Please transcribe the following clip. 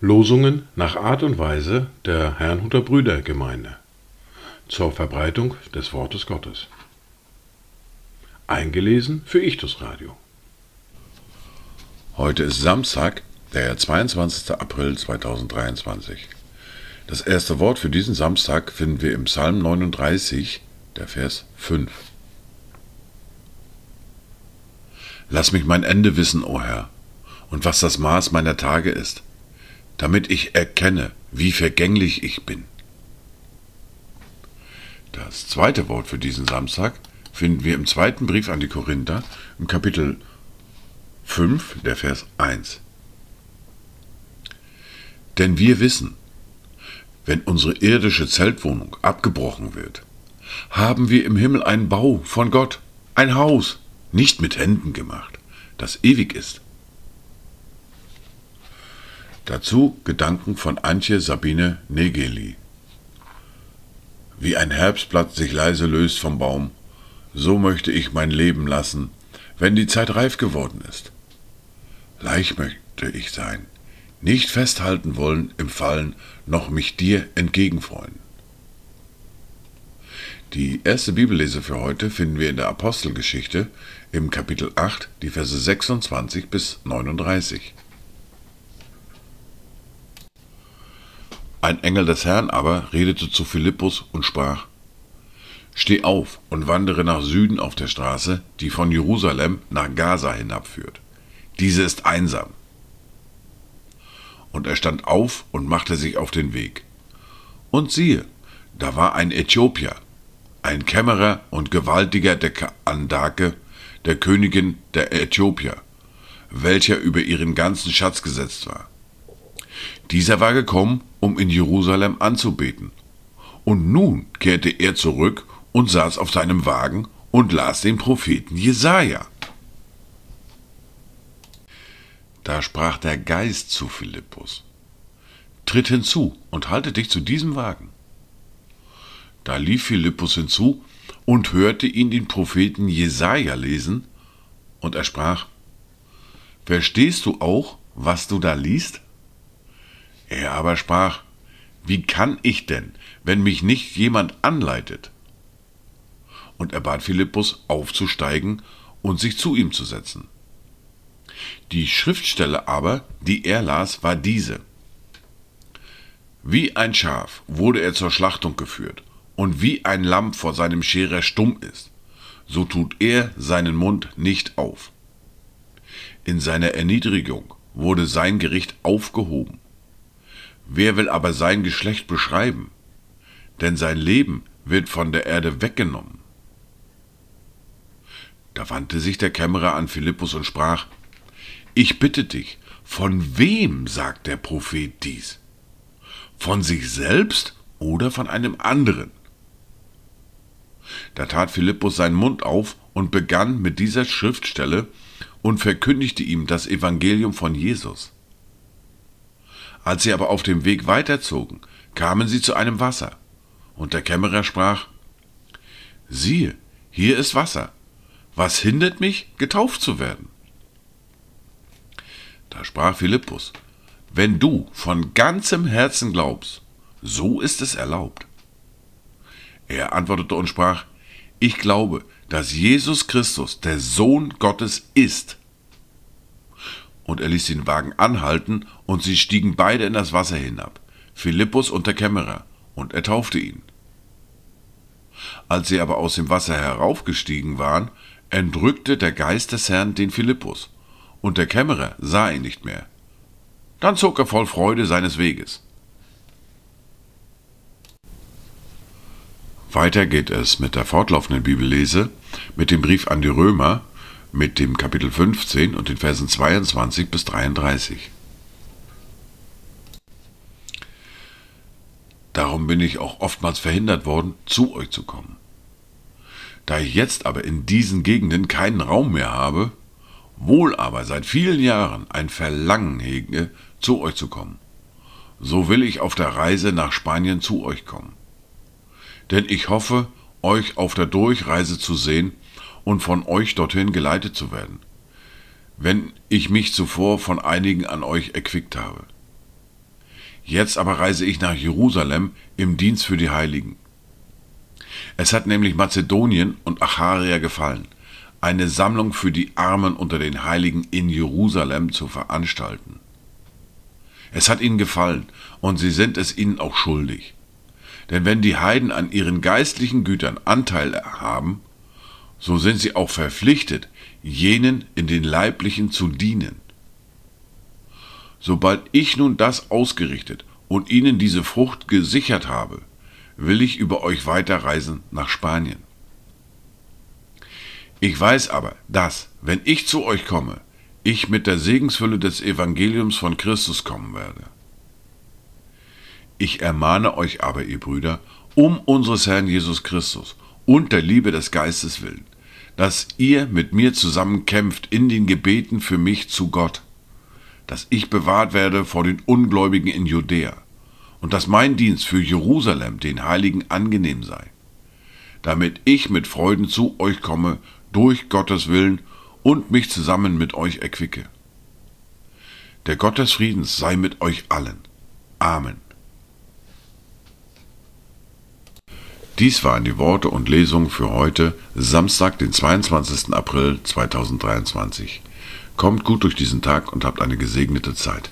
Losungen nach Art und Weise der Herrnhuter Brüdergemeinde zur Verbreitung des Wortes Gottes. Eingelesen für Ichtus Radio. Heute ist Samstag, der 22. April 2023. Das erste Wort für diesen Samstag finden wir im Psalm 39, der Vers 5. Lass mich mein Ende wissen, o Herr, und was das Maß meiner Tage ist, damit ich erkenne, wie vergänglich ich bin. Das zweite Wort für diesen Samstag finden wir im zweiten Brief an die Korinther im Kapitel 5, der Vers 1. Denn wir wissen, wenn unsere irdische Zeltwohnung abgebrochen wird, haben wir im Himmel einen Bau von Gott, ein Haus, nicht mit Händen gemacht, das ewig ist. Dazu Gedanken von Antje Sabine Negeli. Wie ein Herbstblatt sich leise löst vom Baum, so möchte ich mein Leben lassen, wenn die Zeit reif geworden ist. Leicht möchte ich sein, nicht festhalten wollen im Fallen, noch mich dir entgegenfreuen. Die erste Bibellese für heute finden wir in der Apostelgeschichte im Kapitel 8, die Verse 26 bis 39. Ein Engel des Herrn aber redete zu Philippus und sprach, Steh auf und wandere nach Süden auf der Straße, die von Jerusalem nach Gaza hinabführt. Diese ist einsam. Und er stand auf und machte sich auf den Weg. Und siehe, da war ein Äthiopier, ein Kämmerer und Gewaltiger der Andake, der Königin der Äthiopier, welcher über ihren ganzen Schatz gesetzt war. Dieser war gekommen, um in Jerusalem anzubeten. Und nun kehrte er zurück und saß auf seinem Wagen und las den Propheten Jesaja. Da sprach der Geist zu Philippus: Tritt hinzu und halte dich zu diesem Wagen. Da lief Philippus hinzu und hörte ihn den Propheten Jesaja lesen, und er sprach: Verstehst du auch, was du da liest? Er aber sprach, wie kann ich denn, wenn mich nicht jemand anleitet? Und er bat Philippus aufzusteigen und sich zu ihm zu setzen. Die Schriftstelle aber, die er las, war diese. Wie ein Schaf wurde er zur Schlachtung geführt, und wie ein Lamm vor seinem Scherer stumm ist, so tut er seinen Mund nicht auf. In seiner Erniedrigung wurde sein Gericht aufgehoben. Wer will aber sein Geschlecht beschreiben? Denn sein Leben wird von der Erde weggenommen. Da wandte sich der Kämmerer an Philippus und sprach, Ich bitte dich, von wem sagt der Prophet dies? Von sich selbst oder von einem anderen? Da tat Philippus seinen Mund auf und begann mit dieser Schriftstelle und verkündigte ihm das Evangelium von Jesus. Als sie aber auf dem Weg weiterzogen, kamen sie zu einem Wasser. Und der Kämmerer sprach, siehe, hier ist Wasser. Was hindert mich, getauft zu werden? Da sprach Philippus, wenn du von ganzem Herzen glaubst, so ist es erlaubt. Er antwortete und sprach, ich glaube, dass Jesus Christus der Sohn Gottes ist und er ließ den Wagen anhalten, und sie stiegen beide in das Wasser hinab, Philippus und der Kämmerer, und er taufte ihn. Als sie aber aus dem Wasser heraufgestiegen waren, entrückte der Geist des Herrn den Philippus, und der Kämmerer sah ihn nicht mehr. Dann zog er voll Freude seines Weges. Weiter geht es mit der fortlaufenden Bibellese, mit dem Brief an die Römer, mit dem Kapitel 15 und den Versen 22 bis 33. Darum bin ich auch oftmals verhindert worden, zu euch zu kommen. Da ich jetzt aber in diesen Gegenden keinen Raum mehr habe, wohl aber seit vielen Jahren ein Verlangen hege, zu euch zu kommen, so will ich auf der Reise nach Spanien zu euch kommen. Denn ich hoffe, euch auf der Durchreise zu sehen und von euch dorthin geleitet zu werden, wenn ich mich zuvor von einigen an euch erquickt habe. Jetzt aber reise ich nach Jerusalem im Dienst für die Heiligen. Es hat nämlich Mazedonien und Acharia gefallen, eine Sammlung für die Armen unter den Heiligen in Jerusalem zu veranstalten. Es hat ihnen gefallen, und sie sind es ihnen auch schuldig. Denn wenn die Heiden an ihren geistlichen Gütern Anteil haben, so sind sie auch verpflichtet, jenen in den leiblichen zu dienen. Sobald ich nun das ausgerichtet und ihnen diese Frucht gesichert habe, will ich über euch weiterreisen nach Spanien. Ich weiß aber, dass, wenn ich zu euch komme, ich mit der Segensfülle des Evangeliums von Christus kommen werde. Ich ermahne euch aber, ihr Brüder, um unseres Herrn Jesus Christus und der Liebe des Geistes willen, dass ihr mit mir zusammen kämpft in den Gebeten für mich zu Gott, dass ich bewahrt werde vor den Ungläubigen in Judäa und dass mein Dienst für Jerusalem den Heiligen angenehm sei, damit ich mit Freuden zu euch komme durch Gottes Willen und mich zusammen mit euch erquicke. Der Gott des Friedens sei mit euch allen. Amen. Dies waren die Worte und Lesungen für heute, Samstag, den 22. April 2023. Kommt gut durch diesen Tag und habt eine gesegnete Zeit.